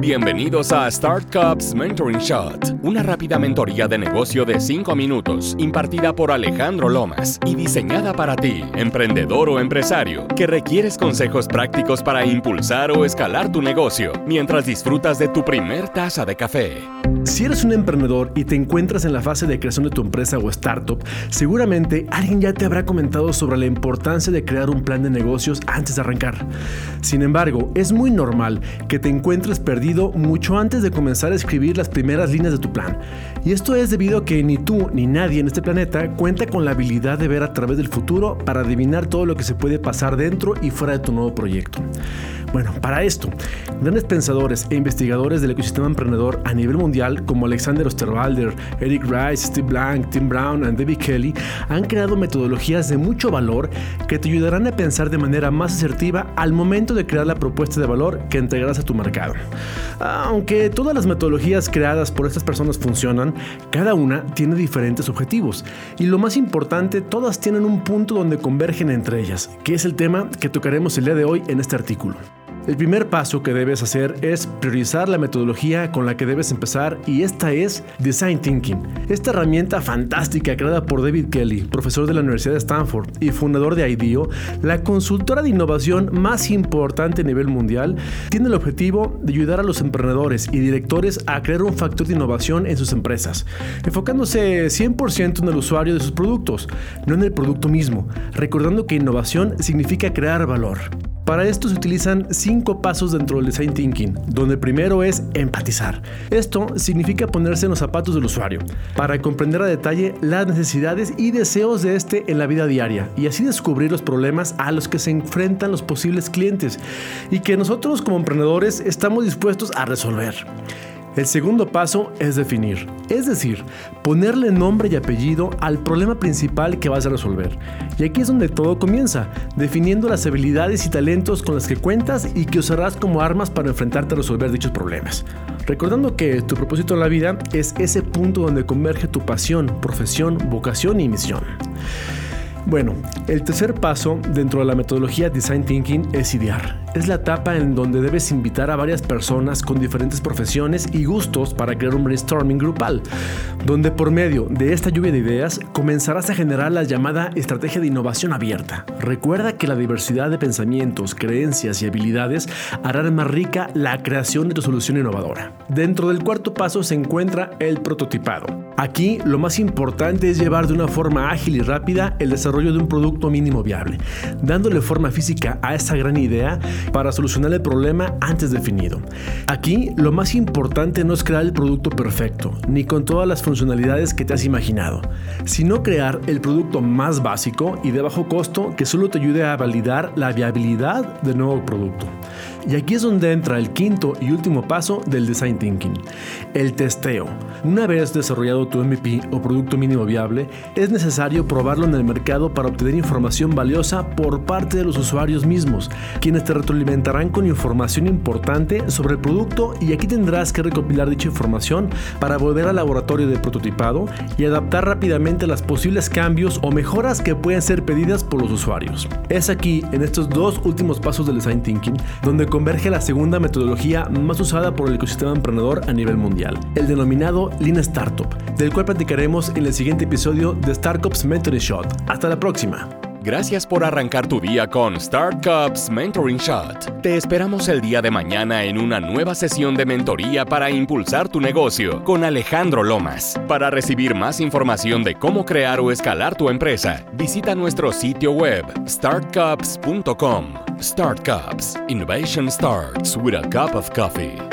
Bienvenidos a Start Cups Mentoring Shot, una rápida mentoría de negocio de 5 minutos impartida por Alejandro Lomas y diseñada para ti, emprendedor o empresario, que requieres consejos prácticos para impulsar o escalar tu negocio mientras disfrutas de tu primer taza de café. Si eres un emprendedor y te encuentras en la fase de creación de tu empresa o startup, seguramente alguien ya te habrá comentado sobre la importancia de crear un plan de negocios antes de arrancar. Sin embargo, es muy normal que te encuentres perdido mucho antes de comenzar a escribir las primeras líneas de tu plan. Y esto es debido a que ni tú ni nadie en este planeta cuenta con la habilidad de ver a través del futuro para adivinar todo lo que se puede pasar dentro y fuera de tu nuevo proyecto. Bueno, para esto, grandes pensadores e investigadores del ecosistema emprendedor a nivel mundial como Alexander Osterwalder, Eric Rice, Steve Blank, Tim Brown y David Kelly han creado metodologías de mucho valor que te ayudarán a pensar de manera más asertiva al momento de crear la propuesta de valor que entregarás a tu mercado. Aunque todas las metodologías creadas por estas personas funcionan, cada una tiene diferentes objetivos y lo más importante, todas tienen un punto donde convergen entre ellas, que es el tema que tocaremos el día de hoy en este artículo. El primer paso que debes hacer es priorizar la metodología con la que debes empezar y esta es Design Thinking. Esta herramienta fantástica creada por David Kelly, profesor de la Universidad de Stanford y fundador de IDEO, la consultora de innovación más importante a nivel mundial, tiene el objetivo de ayudar a los emprendedores y directores a crear un factor de innovación en sus empresas, enfocándose 100% en el usuario de sus productos, no en el producto mismo, recordando que innovación significa crear valor. Para esto se utilizan cinco pasos dentro del design thinking, donde el primero es empatizar. Esto significa ponerse en los zapatos del usuario, para comprender a detalle las necesidades y deseos de este en la vida diaria y así descubrir los problemas a los que se enfrentan los posibles clientes y que nosotros como emprendedores estamos dispuestos a resolver. El segundo paso es definir, es decir, ponerle nombre y apellido al problema principal que vas a resolver. Y aquí es donde todo comienza, definiendo las habilidades y talentos con las que cuentas y que usarás como armas para enfrentarte a resolver dichos problemas. Recordando que tu propósito en la vida es ese punto donde converge tu pasión, profesión, vocación y misión. Bueno, el tercer paso dentro de la metodología Design Thinking es idear. Es la etapa en donde debes invitar a varias personas con diferentes profesiones y gustos para crear un brainstorming grupal, donde por medio de esta lluvia de ideas comenzarás a generar la llamada estrategia de innovación abierta. Recuerda que la diversidad de pensamientos, creencias y habilidades harán más rica la creación de tu solución innovadora. Dentro del cuarto paso se encuentra el prototipado. Aquí lo más importante es llevar de una forma ágil y rápida el desarrollo de un producto mínimo viable, dándole forma física a esa gran idea para solucionar el problema antes definido. Aquí lo más importante no es crear el producto perfecto, ni con todas las funcionalidades que te has imaginado, sino crear el producto más básico y de bajo costo que solo te ayude a validar la viabilidad del nuevo producto. Y aquí es donde entra el quinto y último paso del design thinking, el testeo. Una vez desarrollado tu MVP o producto mínimo viable, es necesario probarlo en el mercado para obtener información valiosa por parte de los usuarios mismos, quienes te retroalimentarán con información importante sobre el producto y aquí tendrás que recopilar dicha información para volver al laboratorio de prototipado y adaptar rápidamente los posibles cambios o mejoras que pueden ser pedidas por los usuarios. Es aquí, en estos dos últimos pasos del design thinking, donde converge la segunda metodología más usada por el ecosistema emprendedor a nivel mundial, el denominado Lean Startup, del cual platicaremos en el siguiente episodio de Startups Mentoring Shot. Hasta la próxima. Gracias por arrancar tu día con Start Cups Mentoring Shot. Te esperamos el día de mañana en una nueva sesión de mentoría para impulsar tu negocio con Alejandro Lomas. Para recibir más información de cómo crear o escalar tu empresa, visita nuestro sitio web startcups.com. Start Cups. Innovation starts with a cup of coffee.